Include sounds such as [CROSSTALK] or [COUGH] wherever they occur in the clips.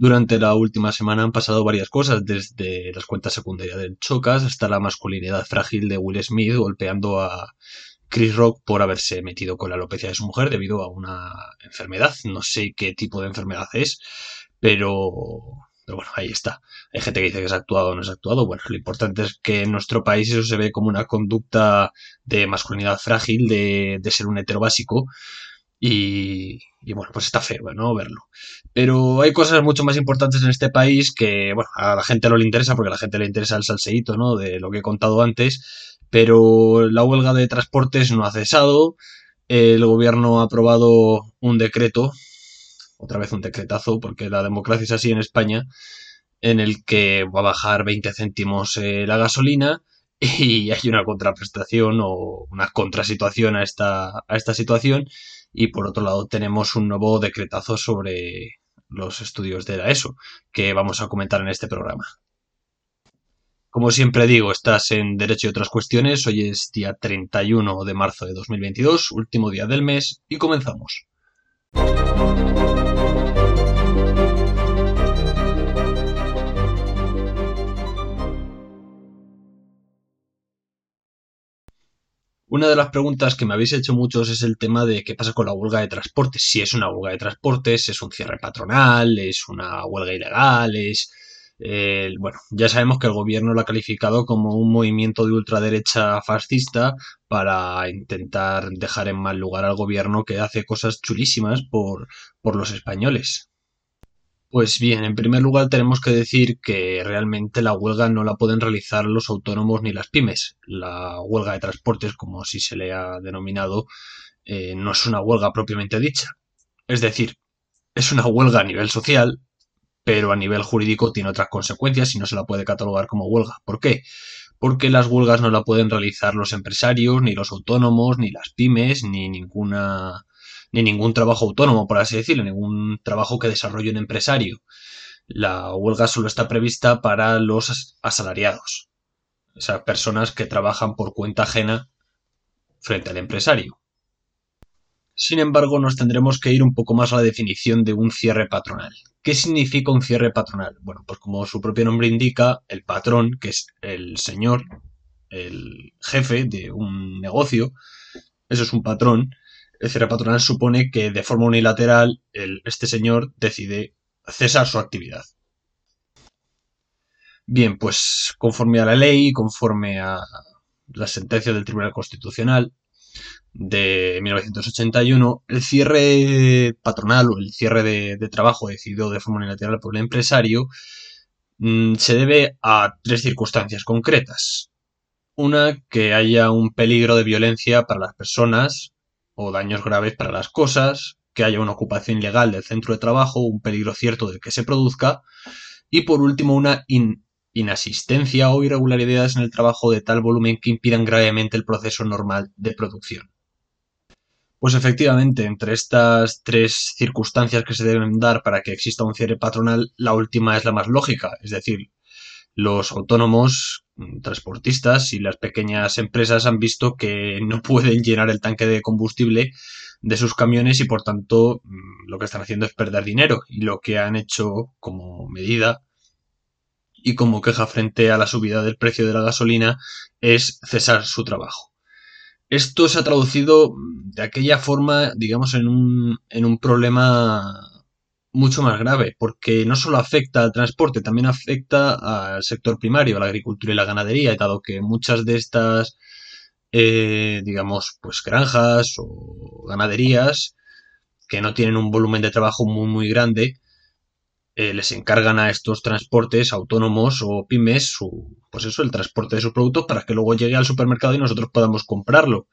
Durante la última semana han pasado varias cosas, desde las cuentas secundarias del Chocas hasta la masculinidad frágil de Will Smith golpeando a Chris Rock por haberse metido con la alopecia de su mujer debido a una enfermedad. No sé qué tipo de enfermedad es, pero, pero bueno, ahí está. Hay gente que dice que se ha actuado o no se ha actuado. Bueno, lo importante es que en nuestro país eso se ve como una conducta de masculinidad frágil, de, de ser un hetero básico. Y, y bueno, pues está feo, ¿no? Verlo. Pero hay cosas mucho más importantes en este país que, bueno, a la gente no le interesa porque a la gente le interesa el salseíto, ¿no? De lo que he contado antes. Pero la huelga de transportes no ha cesado. El gobierno ha aprobado un decreto, otra vez un decretazo, porque la democracia es así en España, en el que va a bajar 20 céntimos eh, la gasolina [LAUGHS] y hay una contraprestación o una contrasituación a esta, a esta situación y por otro lado tenemos un nuevo decretazo sobre los estudios de la ESO que vamos a comentar en este programa. Como siempre digo, estás en Derecho y otras cuestiones. Hoy es día 31 de marzo de 2022, último día del mes, y comenzamos. Una de las preguntas que me habéis hecho muchos es el tema de qué pasa con la huelga de transportes. Si es una huelga de transportes, es un cierre patronal, es una huelga ilegal, es... eh, bueno, ya sabemos que el gobierno lo ha calificado como un movimiento de ultraderecha fascista para intentar dejar en mal lugar al gobierno que hace cosas chulísimas por, por los españoles. Pues bien, en primer lugar tenemos que decir que realmente la huelga no la pueden realizar los autónomos ni las pymes. La huelga de transportes, como así se le ha denominado, eh, no es una huelga propiamente dicha. Es decir, es una huelga a nivel social, pero a nivel jurídico tiene otras consecuencias y no se la puede catalogar como huelga. ¿Por qué? Porque las huelgas no la pueden realizar los empresarios, ni los autónomos, ni las pymes, ni ninguna ni ningún trabajo autónomo, por así decirlo, ningún trabajo que desarrolle un empresario. La huelga solo está prevista para los asalariados, o sea, personas que trabajan por cuenta ajena frente al empresario. Sin embargo, nos tendremos que ir un poco más a la definición de un cierre patronal. ¿Qué significa un cierre patronal? Bueno, pues como su propio nombre indica, el patrón, que es el señor, el jefe de un negocio, eso es un patrón, cierre patronal supone que de forma unilateral el, este señor decide cesar su actividad. Bien, pues conforme a la ley, conforme a la sentencia del Tribunal Constitucional de 1981, el cierre patronal o el cierre de, trabajo decidido de forma unilateral por el empresario mmm, se debe a tres circunstancias concretas. Una, que haya un peligro de violencia para las personas o daños graves para las cosas, que haya una ocupación ilegal del centro de trabajo, un peligro cierto del que se produzca, y por último una in inasistencia o irregularidades en el trabajo de tal volumen que impidan gravemente el proceso normal de producción. Pues efectivamente, entre estas tres circunstancias que se deben dar para que exista un cierre patronal, la última es la más lógica, es decir, los autónomos, transportistas y las pequeñas empresas han visto que no [LAUGHS] pueden llenar el tanque de combustible de sus camiones y por tanto mm, lo que están haciendo es perder dinero y lo que han hecho como medida y como queja frente a la subida del precio de la gasolina es cesar su trabajo. Esto se ha traducido de aquella forma, digamos, en un, en un problema mucho más grave, porque no solo afecta al transporte, también afecta al sector primario, a la agricultura y la ganadería, dado que muchas de estas, eh, digamos, pues granjas o ganaderías que no tienen un volumen de trabajo muy, muy grande, eh, les encargan a estos transportes autónomos o pymes su, pues eso, el transporte de sus productos para que luego llegue al supermercado y nosotros podamos comprarlo.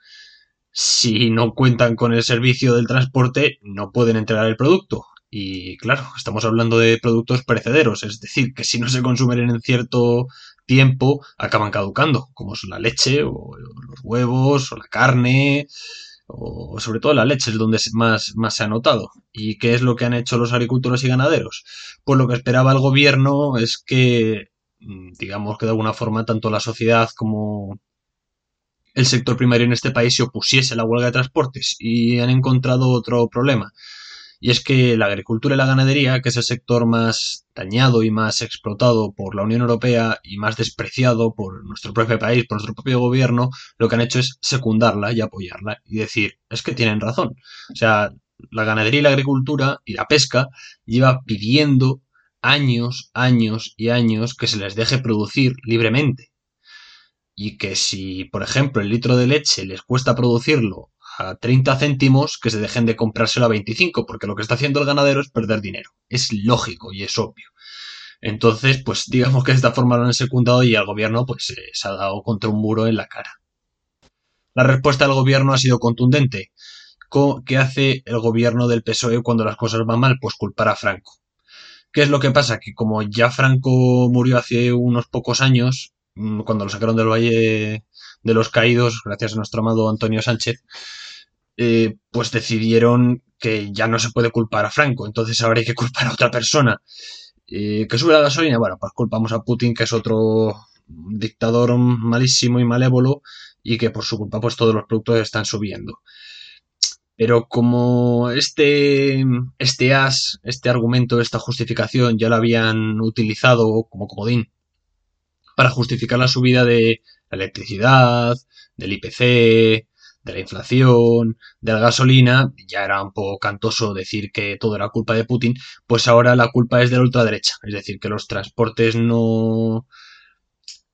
Si no cuentan con el servicio del transporte, no pueden entregar el producto. Y claro, estamos hablando de productos perecederos, es decir, que si no se consumen en cierto tiempo, acaban caducando, como son la leche, o los huevos, o la carne, o sobre todo la leche es donde más, más se ha notado. ¿Y qué es lo que han hecho los agricultores y ganaderos? Pues lo que esperaba el gobierno es que, digamos que de alguna forma, tanto la sociedad como el sector primario en este país se opusiese a la huelga de transportes y han encontrado otro problema Y es que la agricultura y la ganadería, que es el sector más dañado y más explotado por la Unión Europea y más despreciado por nuestro propio país, por nuestro propio gobierno, lo que han hecho es secundarla y apoyarla y decir, es que tienen razón. O sea, la ganadería y la agricultura y la pesca lleva pidiendo años, años y años que se les deje producir libremente. Y que si, por ejemplo, el litro de leche les cuesta producirlo a 30 céntimos, que se dejen de comprárselo a 25, porque lo que está haciendo el ganadero es perder dinero. Es lógico y es obvio. Entonces, pues [LAUGHS] digamos que de esta forma lo han secundado y el gobierno pues se ha dado contra un muro en la cara. La respuesta del gobierno ha sido contundente. ¿Qué hace el gobierno del PSOE cuando las cosas van mal? Pues culpar a Franco. ¿Qué es lo que pasa? Que como ya Franco murió hace unos pocos años, mm, cuando lo sacaron del Valle de los Caídos, gracias a nuestro amado Antonio Sánchez, eh, pues decidieron que ya no se puede culpar a Franco, entonces ahora hay que culpar a otra persona. Eh, ¿Que sube la gasolina? Bueno, pues culpamos a Putin, que es otro dictador malísimo y malévolo, y que por su culpa pues todos los productos están subiendo. Pero como este, este as, este argumento, esta justificación ya lo habían utilizado como comodín para justificar la subida de la electricidad, del IPC, de la inflación, de la gasolina, ya era un poco cantoso decir que todo era culpa de Putin, pues ahora la culpa es de la ultraderecha, es decir, que los transportes no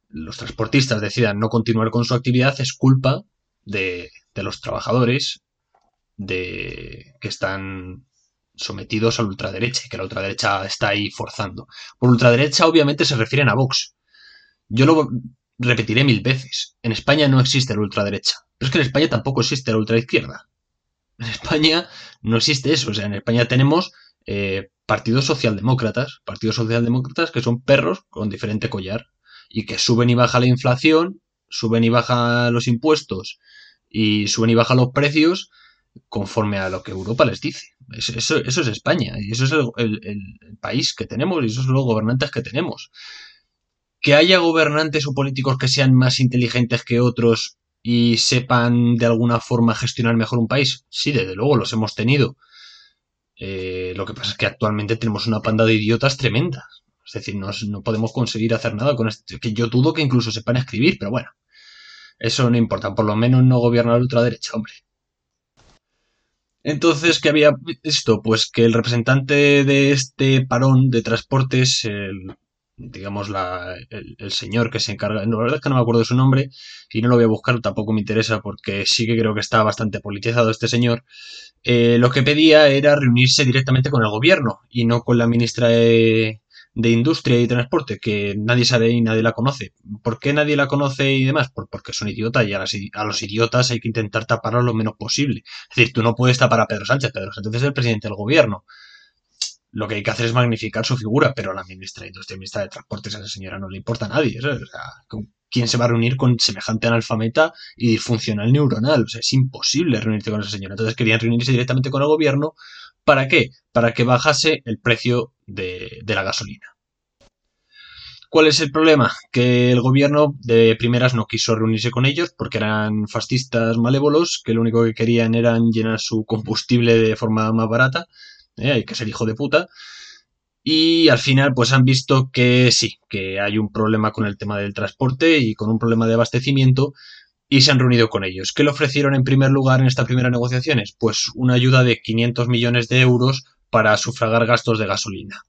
los transportistas decidan no continuar con su actividad es culpa de, de los trabajadores de que están sometidos a la ultraderecha y que la ultraderecha está ahí forzando. Por ultraderecha obviamente se refieren a Vox. Yo lo repetiré mil veces. En España no existe la ultraderecha. Pero es que en España tampoco existe la ultraizquierda. En España no existe eso. O sea, en España tenemos eh, partidos socialdemócratas. Partidos socialdemócratas que son perros con diferente collar. Y que suben y bajan la inflación, suben y bajan los impuestos y suben y bajan los precios conforme a lo que Europa les dice. Eso, es España y eso es el, país que tenemos y esos son los gobernantes que tenemos. Que haya gobernantes o políticos que sean más inteligentes que otros y sepan de alguna forma gestionar mejor un país, sí, desde luego los hemos tenido. Eh, lo que pasa es que actualmente tenemos una panda de idiotas tremenda. Es decir, no, podemos conseguir hacer nada con esto. Que yo dudo que incluso sepan escribir, pero bueno. Eso no importa. Por lo menos no gobierna la ultraderecha, hombre. Entonces, ¿qué había visto? Pues que el representante de este parón de transportes, el, digamos, la, el, señor que se encarga, la verdad es que no me acuerdo su nombre y no lo voy a buscar, tampoco me interesa porque sí que creo que está bastante politizado este señor, eh, lo que pedía era reunirse directamente con el gobierno y no con la ministra de, de industria y transporte que nadie sabe y nadie la conoce. ¿Por qué nadie la conoce y demás? porque son idiotas y a, los idiotas hay que intentar taparlos lo menos posible. Es decir, tú no puedes tapar a Pedro Sánchez. Pedro Sánchez es el presidente del gobierno. Lo que hay que hacer es magnificar su figura, pero a la ministra de Industria y ministra de Transportes, a esa señora no le importa a nadie. O sea, ¿quién se va a reunir con semejante analfameta y funcional neuronal? O sea, es imposible reunirse con esa señora. Entonces querían reunirse directamente con el gobierno ¿Para qué? Para que bajase el precio de, la gasolina. ¿Cuál es el problema? Que el gobierno de primeras no quiso reunirse con ellos porque eran fascistas malévolos que lo único que querían era llenar su combustible de forma más barata. ¿Eh? Hay que ser hijo de puta. Y al final pues han visto que sí, que hay un problema con el tema del transporte y con un problema de abastecimiento y se han reunido con ellos. ¿Qué le ofrecieron en primer lugar en estas primeras negociaciones? Pues una ayuda de 500 millones de euros para sufragar gastos de gasolina.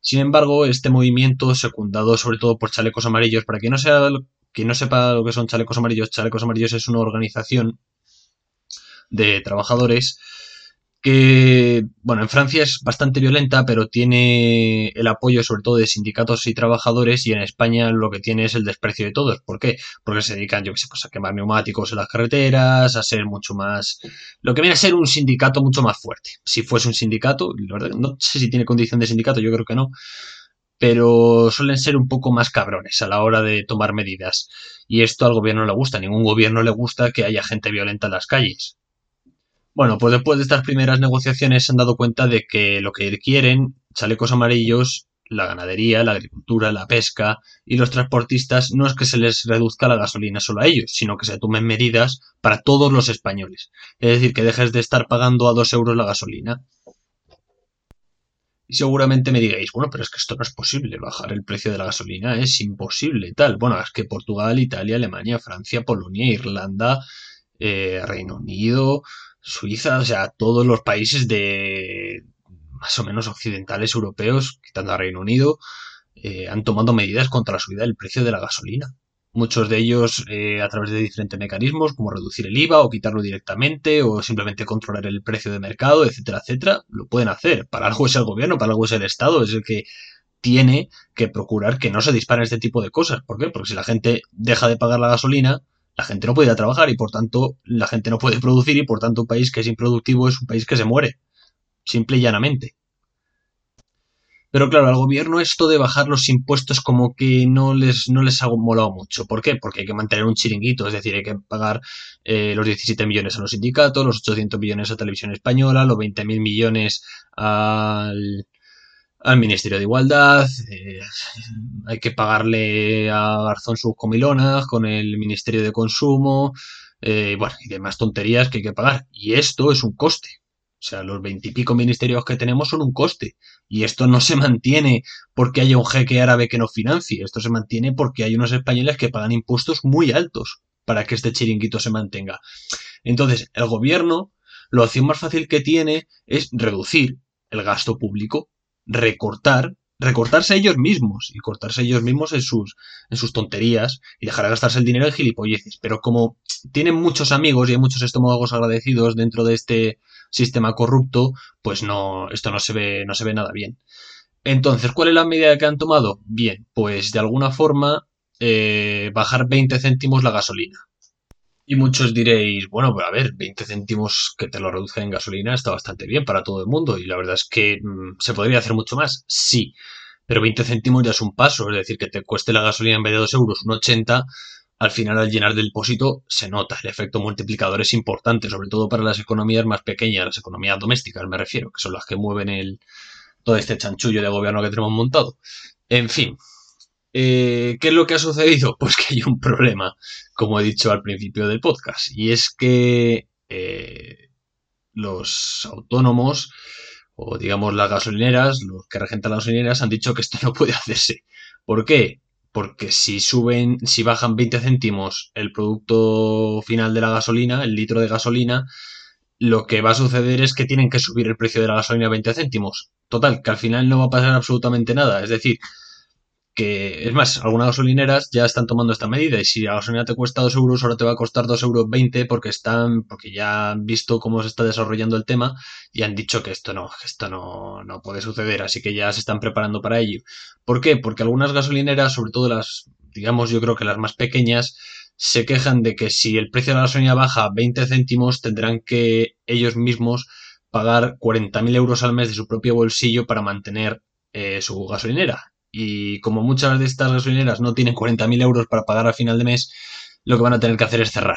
Sin embargo, este movimiento, secundado sobre todo por Chalecos Amarillos, para quien no, sea, quien no sepa lo que son Chalecos Amarillos, Chalecos Amarillos es una organización de trabajadores que, bueno, en Francia es bastante violenta, pero tiene el apoyo sobre todo de sindicatos y trabajadores y en España lo que tiene es el desprecio de todos. ¿Por qué? Porque se dedican, yo que sé, pues a quemar neumáticos en las carreteras, a ser mucho más... Lo que viene a ser un sindicato mucho más fuerte. Si fuese un sindicato, la verdad, no sé si tiene condición de sindicato, yo creo que no, pero suelen ser un poco más cabrones a la hora de tomar medidas. Y esto al gobierno no le gusta, ningún gobierno le gusta que haya gente violenta en las calles. Bueno, pues después de estas primeras negociaciones se han dado cuenta de que lo que quieren, chalecos amarillos, la ganadería, la agricultura, la pesca y los transportistas no es que se les reduzca la gasolina solo a ellos, sino que se tomen medidas para todos los españoles. Es decir, que dejes de estar pagando a dos euros la gasolina. Y seguramente me digáis, bueno, pero es que esto no es posible, bajar el precio de la gasolina es imposible, tal. Bueno, es que Portugal, Italia, Alemania, Francia, Polonia, Irlanda, eh, Reino Unido, Suiza, o sea, todos los países de más o menos occidentales europeos, quitando a Reino Unido, eh, han tomado medidas contra la subida del precio de la gasolina. Muchos de ellos eh, a través de diferentes mecanismos, como reducir el IVA o quitarlo directamente, o simplemente controlar el precio de mercado, etcétera, etcétera, lo pueden hacer. Para algo es el gobierno, para algo es el Estado, es el que tiene que procurar que no se disparen este tipo de cosas. ¿Por qué? Porque si la gente deja de pagar la gasolina, la gente no puede ir a trabajar y por tanto la gente no puede producir y por tanto un país que es improductivo es un país que se muere. Simple y llanamente. Pero claro, al gobierno esto de bajar los impuestos como que no les, no les ha molado mucho. ¿Por qué? Porque hay que mantener un chiringuito, es decir, hay que pagar eh, los 17 millones a los sindicatos, los 800 millones a Televisión Española, los 20.000 millones al, al Ministerio de Igualdad, eh, hay que pagarle a Garzón sus comilonas con el Ministerio de Consumo, eh, bueno, y demás tonterías que hay que pagar. Y esto es un coste. O sea, los veintipico ministerios que tenemos son un coste. Y esto no se mantiene porque haya un jeque árabe que nos financie. Esto se mantiene porque hay unos españoles que pagan impuestos muy altos para que este chiringuito se mantenga. Entonces, el gobierno, lo opción más fácil que tiene es reducir el gasto público recortar, recortarse ellos mismos y cortarse ellos mismos en sus, en sus tonterías y dejar de gastarse el dinero en gilipolleces. Pero como tienen muchos amigos y hay muchos estómagos agradecidos dentro de este sistema corrupto, pues no, esto no se ve, no se ve nada bien. Entonces, ¿cuál es la medida que han tomado? Bien, pues de alguna forma eh, bajar 20 céntimos la gasolina. Y muchos diréis, bueno, pues a ver, 20 céntimos que te lo reduzcan en gasolina está bastante bien para todo el mundo. Y la verdad es que mm, se podría hacer mucho más, sí. Pero 20 céntimos ya es un paso, es decir, que te cueste la gasolina en vez de 2 euros un 80, al final al llenar del depósito se nota, el efecto multiplicador es importante, sobre todo para las economías más pequeñas, las economías domésticas me refiero, que son las que mueven el, todo este chanchullo de gobierno que tenemos montado. En fin, eh, ¿Qué es lo que ha sucedido? [LAUGHS] Pues que hay un problema, como he dicho al principio del podcast, y es que eh, los autónomos, o digamos las gasolineras, los que regentan las gasolineras, han dicho que esto [LAUGHS] no puede hacerse. ¿Por qué? Porque si suben, si bajan 20 céntimos el producto final de la gasolina, el litro de gasolina, lo que va a suceder es que tienen que subir el precio de la gasolina a 20 céntimos. Total, que al final no va a pasar absolutamente nada. Es decir, que es más, algunas gasolineras ya están tomando esta medida y si la gasolina te cuesta 2 euros, ahora te va a costar 2 euros 20 porque están, porque ya han visto cómo se está desarrollando el tema y han dicho que esto no, que esto no, no puede suceder, así que ya se están preparando para ello. ¿Por qué? Porque algunas gasolineras, sobre todo las, digamos, yo creo que las más pequeñas, se quejan de que si el precio de la gasolina baja 20 céntimos, tendrán que ellos mismos pagar 40.000 euros al mes de su propio bolsillo para mantener eh, su gasolinera y como muchas de estas gasolineras no tienen 40.000 euros para pagar al final de mes, lo que van a tener que hacer es cerrar.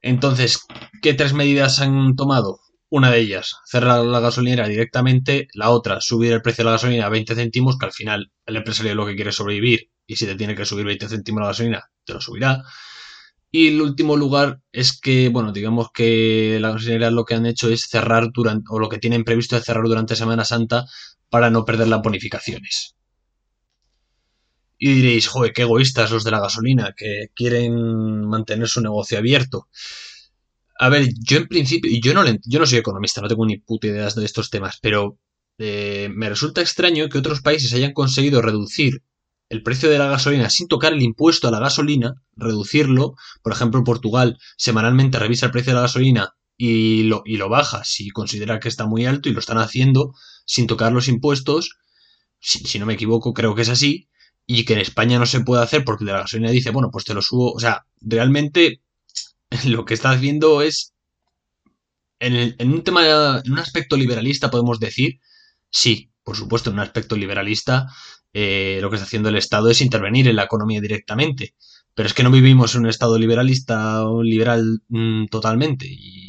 Entonces, ¿qué tres medidas han tomado? Una de ellas, cerrar la gasolinera directamente. La otra, subir el precio de la gasolina a 20 céntimos, que al final el empresario lo que quiere sobrevivir y si te tiene que subir 20 céntimos la gasolina, te lo subirá. Y el último lugar es que, bueno, digamos que la gasolinera lo que han hecho es cerrar durante, o lo que tienen previsto es cerrar durante Semana Santa para no perder las bonificaciones. Y diréis, joder, qué egoístas los de la gasolina, que quieren mantener su negocio abierto. A ver, yo en principio, y yo no, yo no soy economista, no tengo ni puta idea de estos temas, pero eh, me resulta extraño que otros países hayan conseguido reducir el precio de la gasolina sin tocar el impuesto a la gasolina, reducirlo. Por ejemplo, Portugal semanalmente revisa el precio de la gasolina y lo, y lo baja si considera que está muy alto y lo están haciendo sin tocar los impuestos. si no me equivoco, creo que es así y que en España no se puede hacer porque de la gasolina dice, bueno, pues te lo subo. O sea, realmente [LAUGHS] lo que estás viendo es. En, un tema, en un aspecto liberalista podemos decir, sí, por supuesto, en un aspecto liberalista, eh, lo que está haciendo el Estado es intervenir en la economía directamente. Pero es que no vivimos en un Estado liberalista o liberal mm, totalmente. Y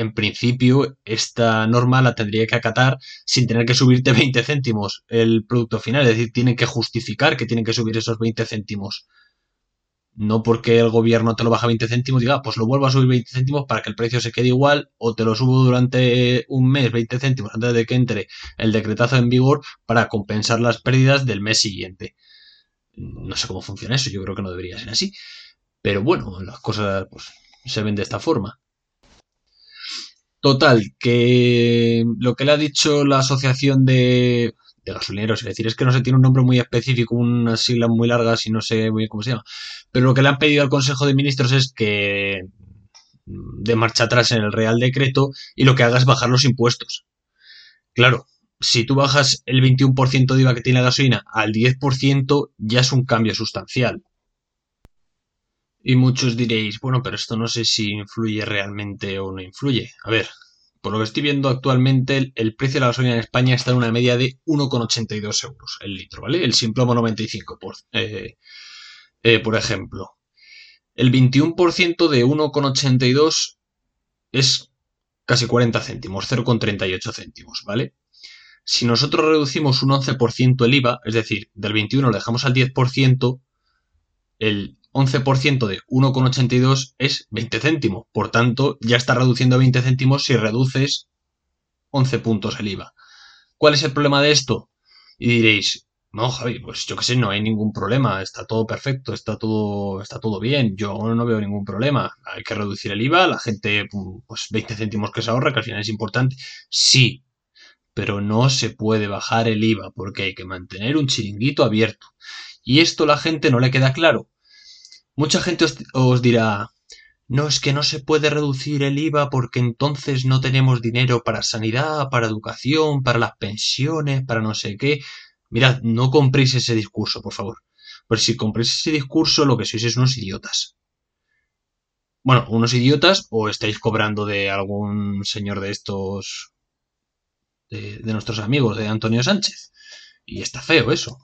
en principio esta norma la tendría que acatar sin tener que subirte [LAUGHS] 20 céntimos el producto final. Es decir, tienen que justificar que tienen que subir esos 20 céntimos. No porque el gobierno te lo baja 20 céntimos, diga, ah, pues lo vuelvo a subir 20 céntimos para que el precio se quede igual, o te lo subo durante un mes 20 céntimos antes de que entre el decretazo en vigor para compensar las pérdidas del mes siguiente. No sé cómo funciona eso, yo creo que no debería ser así. Pero bueno, las cosas pues, se ven de esta forma. Total, que lo que le ha dicho la asociación de, de gasolineros, es decir, es que no se tiene un nombre muy específico, unas siglas muy largas y no sé muy bien cómo se llama. Pero lo que le han pedido al Consejo de Ministros es que de marcha atrás en el Real Decreto y lo que haga es bajar los impuestos. Claro, si tú bajas el 21% de IVA que tiene la gasolina al 10%, ya es un cambio sustancial. Y muchos diréis, bueno, pero esto no sé si influye realmente o no influye. A ver, por lo que estoy viendo actualmente, el, precio de la gasolina en España está en una media de 1,82 euros el litro, ¿vale? El Simplomo 95, por, eh, eh, por ejemplo. El 21% de 1,82 es casi 40 céntimos, 0,38 céntimos, ¿vale? Si nosotros reducimos un 11% el IVA, es decir, del 21 lo dejamos al 10%, el 11% de 1,82 es 20 céntimos. Por tanto, ya está reduciendo a 20 céntimos si reduces 11 puntos el IVA. ¿Cuál es el problema de esto? Y diréis, no, Javi, pues yo qué sé, no hay ningún problema, está todo perfecto, está todo, está todo bien, yo no veo ningún problema. Hay que reducir el IVA, la gente, pues 20 céntimos que se ahorra, que al final es importante. Sí, pero no se puede bajar el IVA porque hay que mantener un chiringuito abierto. Y esto la gente no le queda claro. Mucha gente os, dirá, no es que no se puede reducir el IVA porque entonces no tenemos dinero para sanidad, para educación, para las pensiones, para no sé qué. Mirad, no compréis ese discurso, por favor. Pues si compréis ese discurso, lo que sois es unos idiotas. Bueno, unos idiotas o estáis cobrando de algún señor de estos, de, de nuestros amigos, de Antonio Sánchez. Y está feo eso.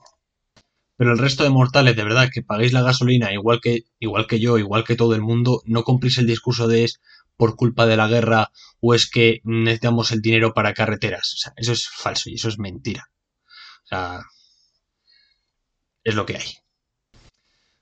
Pero el resto de mortales, de verdad, que paguéis la gasolina igual que, igual que yo, igual que todo el mundo, no cumplís el discurso de es por culpa de la guerra o es que necesitamos el dinero para carreteras. O sea, eso es falso y eso es mentira. O sea, es lo que hay.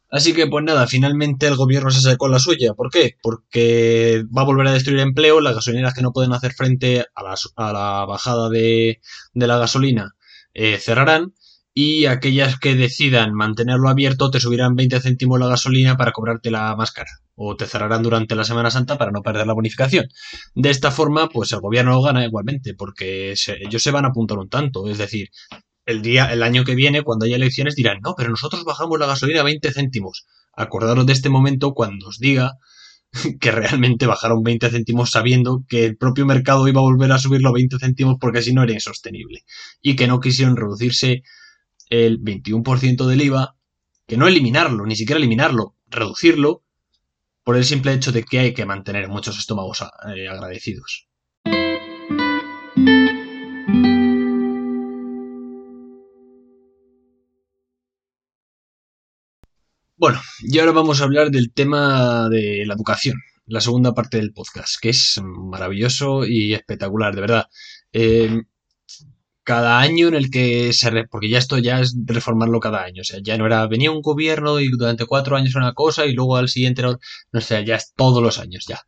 Así que pues nada, finalmente el gobierno se sacó la suya. ¿Por qué? Porque va a volver a destruir empleo, las gasolineras que no pueden hacer frente a la, a la bajada de, de la gasolina eh, cerrarán y aquellas que decidan mantenerlo abierto te subirán 20 céntimos la gasolina para cobrarte la más cara o te cerrarán durante la Semana Santa para no perder la bonificación. De esta forma, pues el gobierno lo gana igualmente porque ellos se van a apuntar un tanto, es decir, el día el año que viene cuando haya elecciones dirán, "No, pero nosotros bajamos la gasolina a 20 céntimos." Acordaros de este momento cuando os diga [LAUGHS] que realmente bajaron 20 céntimos sabiendo que el propio mercado iba a volver a subirlo a 20 céntimos porque si no era insostenible y que no quisieron reducirse el 21% del IVA, que no eliminarlo, ni siquiera eliminarlo, reducirlo, por el simple hecho de que hay que mantener muchos estómagos eh, agradecidos. Bueno, y ahora vamos a hablar del tema de la educación, la segunda parte del podcast, que es maravilloso y espectacular, de verdad. Eh, cada año en el que se... porque ya esto ya es reformarlo cada año, o sea, ya no era, venía un gobierno y durante cuatro años una cosa y luego al siguiente no, no sé, ya es todos los años ya.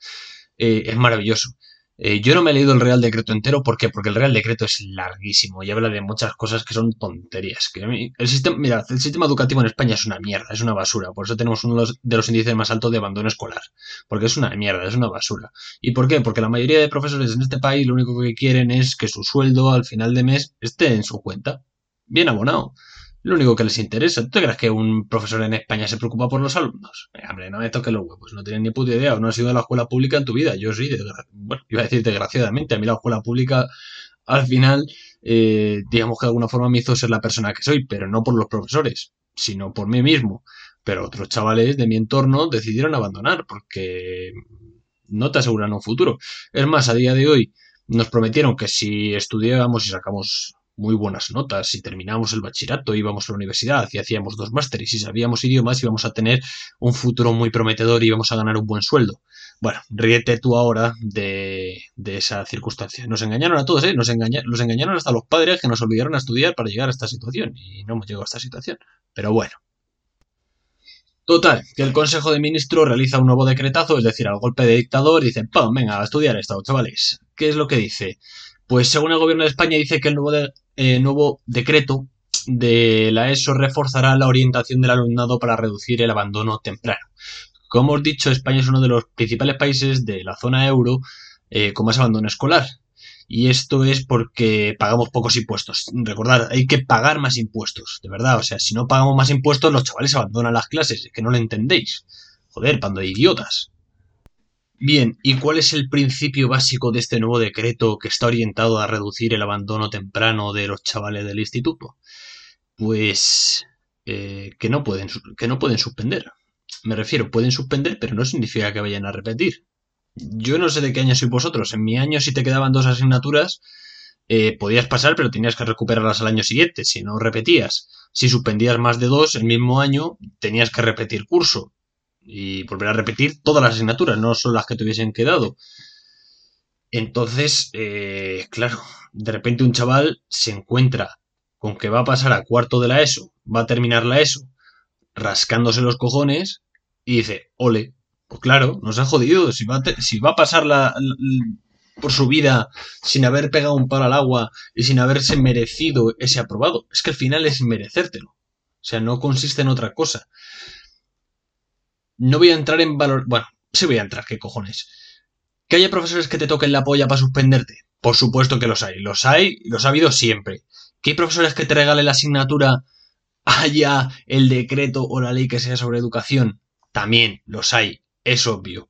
Eh, es maravilloso. Eh, yo no me he leído el Real Decreto entero, ¿por qué? Porque el Real Decreto es larguísimo y habla de muchas cosas que son tonterías. El sistema, mira, el sistema educativo en España es una mierda, es una basura. Por eso tenemos uno de los, índices más altos de abandono escolar. Porque es una mierda, es una basura. ¿Y por qué? Porque la mayoría de profesores en este país lo único que quieren es que su sueldo al final de mes esté en su cuenta. Bien abonado lo único que les interesa. ¿Tú crees que un profesor en España se preocupa por los alumnos? Eh, hombre, no me toques los huevos, no tienes ni puta idea, o no has ido a la escuela pública en tu vida. Yo sí, bueno, iba a decir desgraciadamente, a mí la escuela pública al final, eh, digamos que de alguna forma me hizo ser la persona que soy, pero no por los profesores, sino por mí mismo. Pero otros chavales de mi entorno decidieron abandonar porque no te aseguran un futuro. Es más, a día de hoy nos prometieron que si estudiábamos y sacamos muy buenas notas. Si terminábamos el bachillerato, íbamos a la universidad y hacíamos dos másteres. Y sabíamos idiomas, íbamos a tener un futuro muy prometedor y íbamos a ganar un buen sueldo. Bueno, ríete tú ahora de, de esa circunstancia. Nos engañaron a todos, ¿eh? Nos, nos engañaron hasta los padres que nos olvidaron a estudiar para llegar a esta situación. Y no hemos llegado a esta situación. Pero bueno. Total, que el Consejo de Ministros realiza un nuevo decretazo, es decir, al golpe de dictador, y dice, ¡pum! Venga, a estudiar esto, chavales. ¿Qué es lo que dice? Pues según el gobierno de España dice que el nuevo, eh, nuevo decreto de la ESO reforzará la orientación del alumnado para reducir el abandono temprano. Como os dicho, España es uno de los principales países de la zona euro eh, con más abandono escolar. Y esto es porque pagamos pocos impuestos. Recordad, hay que pagar más impuestos, de verdad. O sea, si no pagamos más impuestos, los chavales abandonan las clases. Es que no lo entendéis. Joder, pando de idiotas. Bien, ¿y cuál es el principio básico de este nuevo decreto que está orientado a reducir el abandono temprano de los chavales del instituto? Pues eh, que, no pueden, que no pueden suspender. Me refiero, pueden suspender, pero no significa que vayan a repetir. Yo no sé de qué año sois vosotros. En mi año, si te quedaban dos asignaturas, eh, podías pasar, pero tenías que recuperarlas al año siguiente, si no repetías. Si suspendías más de dos el mismo año, tenías que repetir curso. Y volver a repetir todas las asignaturas, no solo las que te hubiesen quedado. Entonces, eh, claro, de repente un chaval se encuentra con que va a pasar a cuarto de la ESO, va a terminar la ESO, rascándose los cojones, y dice, ole, pues claro, nos ha jodido. Si va a, si va a pasar la, por su vida sin haber pegado un palo al agua y sin haberse merecido ese aprobado, es que al final es merecértelo. O sea, no consiste en otra cosa. No voy a entrar en valor. Bueno, sí voy a entrar, qué cojones. ¿Que haya profesores que te toquen la polla para suspenderte? Por supuesto que los hay. Los hay los ha habido siempre. ¿Que hay profesores que te regalen la asignatura haya el decreto o la ley que sea sobre educación? También los hay es obvio.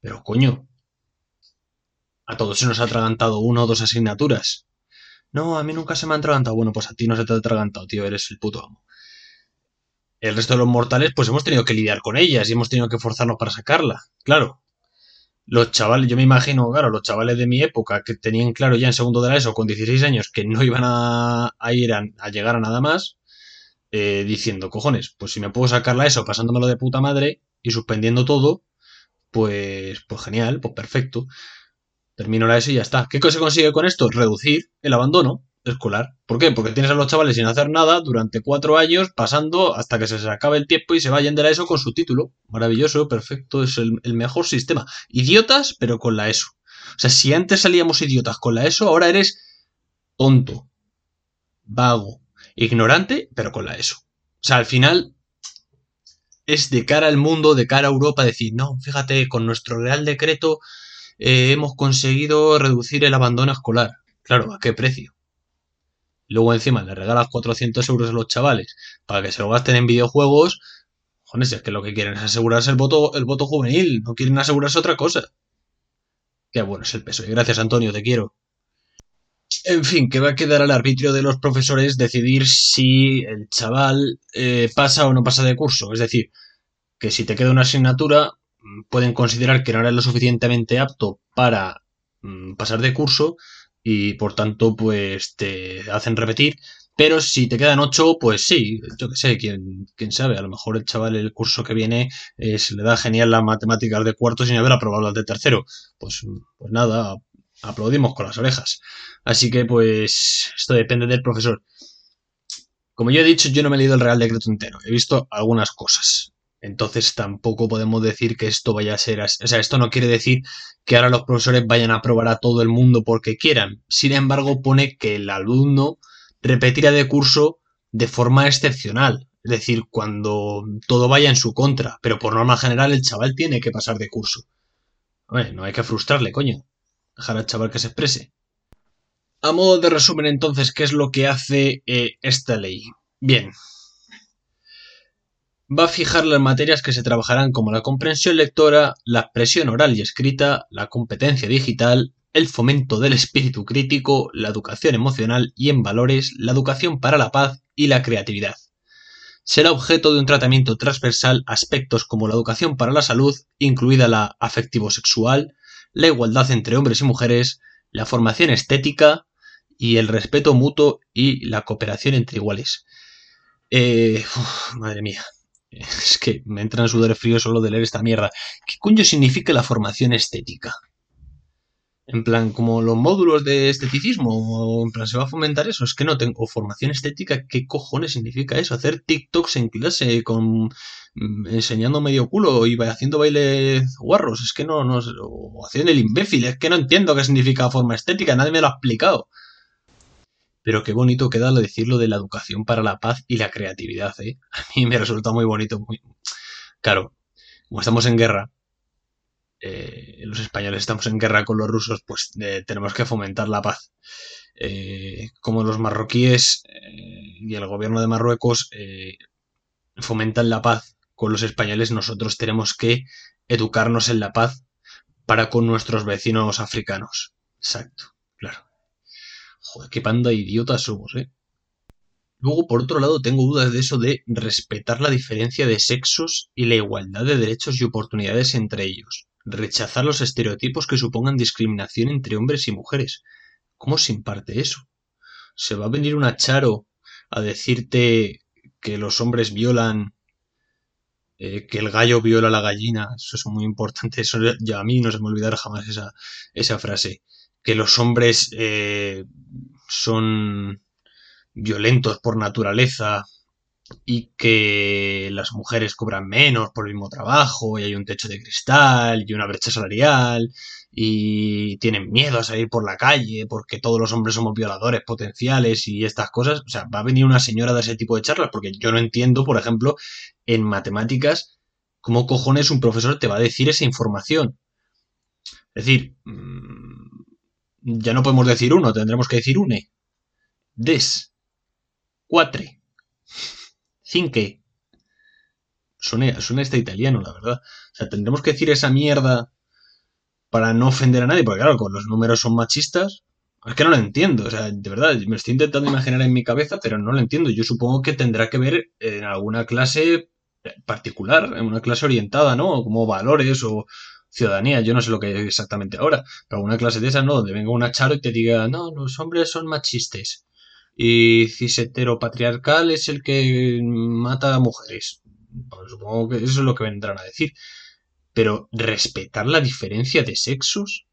Pero coño, a todos se nos ha atragantado una o dos asignaturas. No, a mí nunca se me ha atragantado. Bueno, pues a ti no se te ha atragantado, tío, eres el puto amo. El resto de los mortales, pues hemos tenido que lidiar con ellas y hemos tenido que forzarnos para sacarla. Claro. Los chavales, yo me imagino, claro, los chavales de mi época que tenían claro ya en segundo de la ESO con 16 años que no iban a, ir a, llegar a nada más, eh, diciendo, cojones, pues si me puedo sacar la ESO pasándomelo de puta madre y suspendiendo todo, pues, pues genial, pues perfecto. Termino la ESO y ya está. ¿Qué se consigue con esto? Reducir el abandono escolar. ¿Por qué? Porque tienes a los chavales sin hacer nada durante cuatro años, pasando hasta que se les acabe el tiempo y se vayan de la ESO con su título. Maravilloso, perfecto, es el, mejor sistema. Idiotas, pero con la ESO. O sea, si antes salíamos idiotas con la ESO, ahora eres tonto, vago, ignorante, pero con la ESO. O sea, al final es de cara al mundo, de cara a Europa, decir, no, fíjate, con nuestro Real Decreto eh, hemos conseguido reducir el abandono escolar. Claro, ¿a qué precio? Luego encima le regalas 400 euros a los chavales para que se lo gasten en videojuegos. Joder, es que lo que quieren es asegurarse el voto, el voto juvenil, no quieren asegurarse otra cosa. Qué bueno es el peso. Y gracias, Antonio, te quiero. En fin, que va a quedar al arbitrio de los profesores decidir si el chaval eh, pasa o no pasa de curso. Es decir, que si te queda una asignatura, mm, pueden considerar que no eres lo suficientemente apto para mm, pasar de curso y por tanto, pues te hacen repetir. Pero si te quedan ocho, pues sí, yo qué sé, quién, quién sabe, a lo mejor el chaval el curso que viene eh, se le da genial las matemáticas de cuarto sin haber aprobado las de tercero. Pues, pues nada, aplaudimos con las orejas. Así que pues esto depende del profesor. Como yo he dicho, yo no me he leído el Real Decreto entero, he visto algunas cosas. Entonces tampoco podemos decir que esto vaya a ser así. O sea, esto no quiere decir que ahora los profesores vayan a aprobar a todo el mundo porque quieran. Sin embargo, pone que el alumno repetirá de curso de forma excepcional. Es decir, cuando todo vaya en su contra. Pero por norma general el chaval tiene que pasar de curso. Bueno, no hay que frustrarle, coño dejar al chaval que se exprese. A modo de resumen entonces, ¿qué es lo que hace eh, esta ley? Bien. Va a fijar las materias que se trabajarán como la comprensión lectora, la expresión oral y escrita, la competencia digital, el fomento del espíritu crítico, la educación emocional y en valores, la educación para la paz y la creatividad. Será objeto de un tratamiento transversal aspectos como la educación para la salud, incluida la afectivo-sexual, la igualdad entre hombres y mujeres, la formación estética y el respeto mutuo y la cooperación entre iguales. Eh, madre mía. [LAUGHS] Es que me entra en sudor frío solo de leer esta mierda. ¿Qué coño significa la formación estética? En plan, como los módulos de esteticismo, o en plan, se va a fomentar eso. Es que no tengo formación estética. ¿Qué cojones significa eso? Hacer TikToks en clase con mm, enseñando medio culo y haciendo bailes guarros. Es que no, no, o haciendo el imbécil. Es que no entiendo qué significa forma estética. Nadie me lo ha explicado. Pero qué bonito queda lo decirlo de la educación para la paz y la creatividad, ¿eh? [LAUGHS] A mí me resulta muy bonito. Claro, como estamos en guerra, eh, los españoles estamos en guerra con los rusos, pues eh, tenemos que fomentar la paz. Eh, como los marroquíes y el gobierno de Marruecos fomentan la paz con los españoles, nosotros tenemos que educarnos en la paz para con nuestros vecinos africanos. Exacto, claro. Joder, qué panda idiotas somos, ¿eh? Luego, por otro lado, tengo dudas de eso de respetar la diferencia de sexos y la igualdad de derechos y oportunidades entre ellos. Rechazar los estereotipos que supongan discriminación entre hombres y mujeres. ¿Cómo se imparte eso? ¿Se va a venir una charo a decirte que los hombres violan, eh, que el gallo viola a la gallina? Eso es muy importante. Eso ya a mí no se me olvidará jamás esa, esa frase. Que los hombres eh, son violentos por naturaleza, y que las mujeres cobran menos por el mismo trabajo y hay un techo de cristal y una brecha salarial y tienen miedo a salir por la calle porque todos los hombres somos violadores potenciales y estas cosas. O sea, va a venir una señora de ese tipo de charlas porque yo no entiendo, por ejemplo, en matemáticas, cómo cojones un profesor te va a decir esa información. Es decir, mm, ya no podemos decir uno, tendremos que decir une. Des. Cuatre. Cinque. Suena, suena este italiano, la verdad. O sea, tendremos que decir esa mierda para no ofender a nadie, porque claro, con los números son machistas. Es que no lo entiendo, o sea, de verdad, me estoy intentando imaginar en mi cabeza, pero no lo entiendo. Yo supongo que tendrá que ver en alguna clase particular, en una clase orientada, ¿no? Como valores o ciudadanía, yo no sé lo que es exactamente ahora, pero alguna clase de esas, ¿no? Donde venga una charo y te diga, no, los hombres son machistas y cis patriarcal es el que mata a mujeres. Pues supongo que eso es lo que vendrán a decir. Pero respetar la diferencia de sexos.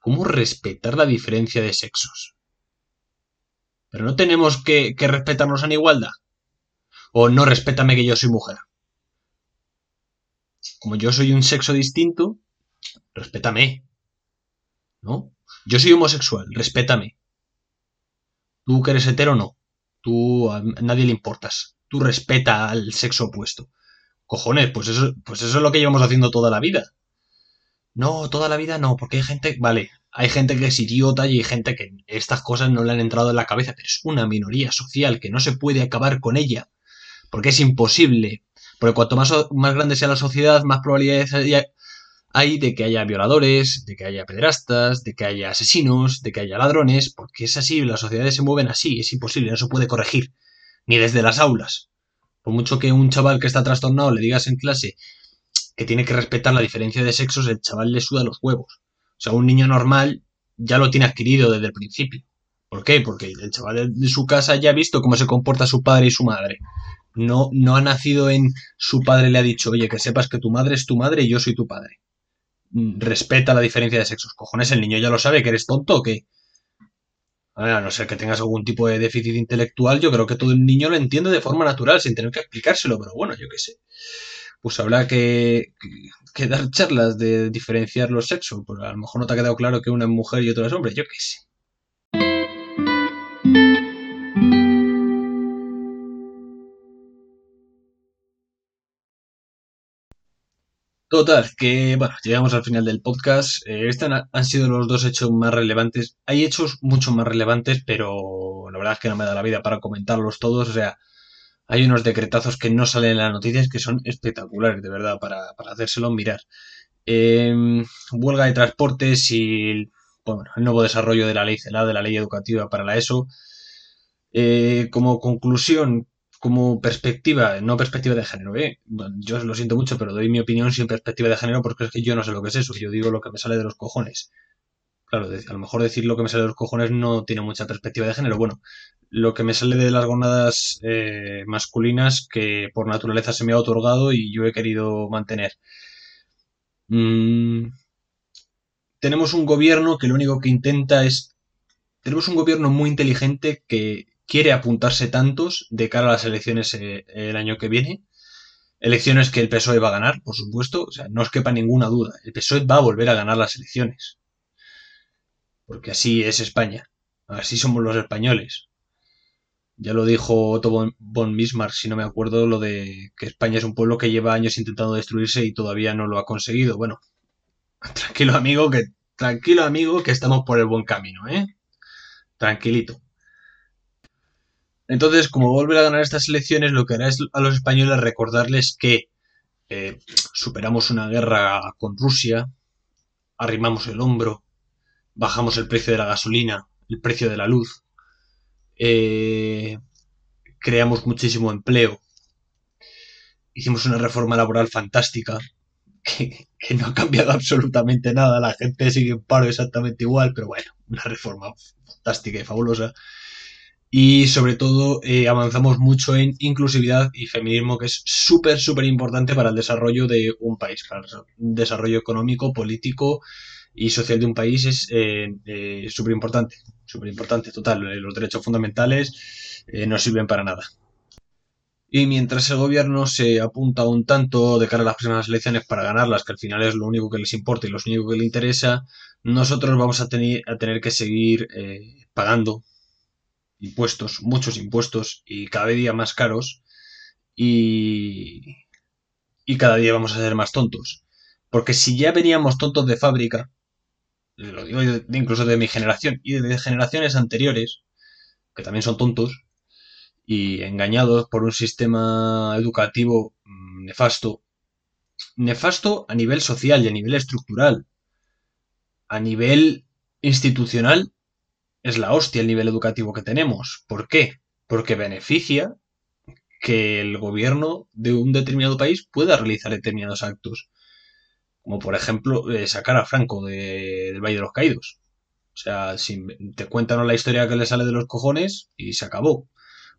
¿Cómo respetar la diferencia de sexos? Pero no tenemos que, que respetarnos en igualdad. O no respétame que yo soy mujer. Como yo soy un sexo distinto, respétame. ¿No? Yo soy homosexual, respétame. Tú que eres hetero, no. Tú a nadie le importas. Tú respeta al sexo opuesto. Cojones, pues eso, pues eso es lo que llevamos haciendo toda la vida. No, toda la vida no, porque hay gente, vale, hay gente que es idiota y hay gente que estas cosas no le han entrado en la cabeza, pero es una minoría social que no se puede acabar con ella, porque es imposible. Porque cuanto más, más grande sea la sociedad, más probabilidades hay de que haya violadores, de que haya pederastas, de que haya asesinos, de que haya ladrones, porque es así, las sociedades se mueven así, es imposible, no se puede corregir, ni desde las aulas. Por mucho que un chaval que está trastornado le digas en clase que tiene que respetar la diferencia de sexos, el chaval le suda los huevos. O sea, un niño normal ya lo tiene adquirido desde el principio. ¿Por qué? Porque el chaval de su casa ya ha visto cómo se comporta su padre y su madre. No, no ha nacido en su padre le ha dicho, oye, que sepas que tu madre es tu madre y yo soy tu padre. Mm, respeta la diferencia de sexos. Cojones, el niño ya lo sabe que eres tonto o qué. A no ser que tengas algún tipo de déficit intelectual, yo creo que todo el niño lo entiende de forma natural, sin tener que explicárselo, pero bueno, yo qué sé. Pues habrá que, que, dar charlas de diferenciar los sexos. Pues a lo mejor no te ha quedado claro que una es mujer y otra es hombre, yo qué sé. Total, que bueno, llegamos al final del podcast. Eh, estos han sido los dos hechos más relevantes. Hay hechos mucho más relevantes, pero la verdad es que no me da la vida para comentarlos todos. O sea, hay unos decretazos que no salen en las noticias que son espectaculares, de verdad, para, para hacérselo mirar. Em, huelga de transportes y bueno, el nuevo desarrollo de la ley CELA, de la ley educativa para la ESO. Eh, como conclusión, como perspectiva, no perspectiva de género, ¿eh? yo lo siento mucho, pero doy mi opinión sin perspectiva de género porque es que yo no sé lo que es eso, yo digo lo que me sale de los cojones. Claro, a lo mejor decir lo que me sale de los cojones no tiene mucha perspectiva de género. Bueno, lo que me sale de las gonadas eh, masculinas que por naturaleza se me ha otorgado y yo he querido mantener. Mm, tenemos un gobierno que lo único que intenta es... Tenemos un gobierno muy inteligente que quiere apuntarse tantos de cara a las elecciones eh, el año que viene. Elecciones que el PSOE va a ganar, por supuesto. O sea, no os quepa ninguna duda. El PSOE va a volver a ganar las elecciones. Porque así es España. Así somos los españoles. Ya lo dijo Otto von Bismarck, si no me acuerdo, lo de que España es un pueblo que lleva años intentando destruirse y todavía no lo ha conseguido. Bueno, [LAUGHS] tranquilo amigo, que tranquilo amigo, que estamos por el buen camino, ¿eh? Tranquilito. Entonces, como volver a ganar estas elecciones, lo que hará es a los españoles recordarles que eh, superamos una guerra con Rusia, arrimamos el hombro, bajamos el precio de la gasolina, el precio de la luz, eh, creamos muchísimo empleo, hicimos una reforma laboral fantástica, que, no ha cambiado absolutamente nada, la gente sigue en paro exactamente igual, pero bueno, una reforma fantástica y fabulosa. Y sobre todo eh, avanzamos mucho en inclusividad y feminismo, que es súper, súper importante para el desarrollo de un país, para el desarrollo económico, político y social de un país es eh, súper importante súper importante, total. Eh, los derechos fundamentales eh, no sirven para nada. Y mientras el gobierno se apunta un tanto de cara a las próximas elecciones para ganarlas, que al final es lo único que les importa y lo único que les interesa, nosotros vamos a, tener, a tener que seguir eh, pagando impuestos, muchos impuestos y cada día más caros y, y cada día vamos a ser más tontos. Porque si ya veníamos tontos de fábrica, lo digo incluso de mi generación y de generaciones anteriores, que también son tontos y engañados por un sistema educativo mm, nefasto. Nefasto a nivel social y a nivel estructural. A nivel institucional es la hostia el nivel educativo que tenemos. ¿Por qué? Porque beneficia que el gobierno de un determinado país pueda realizar determinados actos. Como por ejemplo eh, sacar a Franco del Valle de los Caídos. O sea, si te cuentan la historia que le sale de los cojones y se acabó.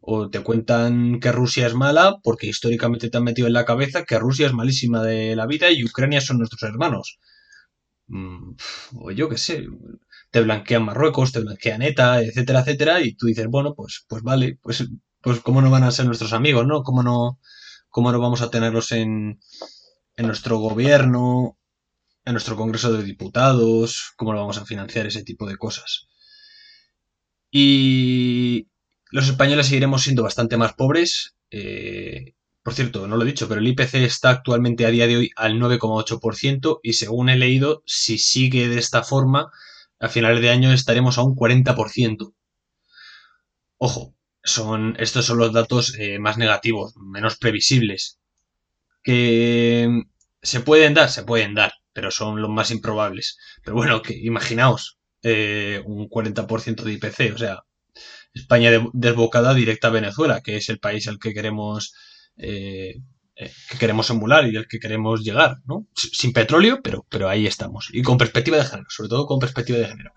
O te cuentan que Rusia es mala porque históricamente te han metido en la cabeza que Rusia es malísima de la vida y Ucrania son nuestros hermanos. Mm, o yo qué sé. Te blanquean Marruecos, te blanquean ETA, etcétera, etcétera. Y tú dices, bueno, pues, pues vale, pues, pues cómo no van a ser nuestros amigos, ¿no? ¿Cómo no, cómo no vamos a tenerlos en, en nuestro gobierno en nuestro Congreso de Diputados, cómo lo vamos a financiar, ese tipo de cosas. Y los españoles seguiremos siendo bastante más pobres. Eh, por cierto, no lo he dicho, pero el IPC está actualmente a día de hoy al 9,8% y según he leído, si sigue de esta forma, a finales de año estaremos a un 40%. Ojo, son, estos son los datos eh, más negativos, menos previsibles. Que se pueden dar, se pueden dar pero son los más improbables. Pero bueno, que imaginaos eh, un 40% de IPC, o sea, España desbocada directa a Venezuela, que es el país al que queremos eh, eh, que queremos emular y al que queremos llegar, ¿no? Sin petróleo, pero, pero ahí estamos. Y con perspectiva de género, sobre todo con perspectiva de género.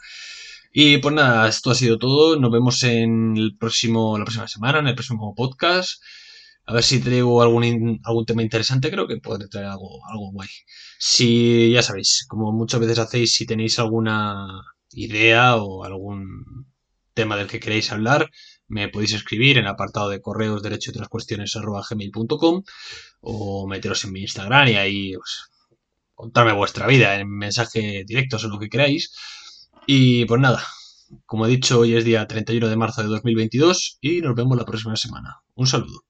Y pues nada, esto ha sido todo. Nos vemos en el próximo, la próxima semana, en el próximo podcast. A ver si traigo algún, algún tema interesante, creo que podré traer algo, algo guay. Si, ya sabéis, como muchas veces hacéis, si tenéis alguna idea o algún tema del que queréis hablar, me podéis escribir en apartado de correos derecho y otras cuestiones arroba gmail.com o meteros en mi Instagram y ahí pues, contarme vuestra vida en mensaje directo o lo que queráis. Y pues nada, como he dicho, hoy es día 31 de marzo de 2022 y nos vemos la próxima semana. Un saludo.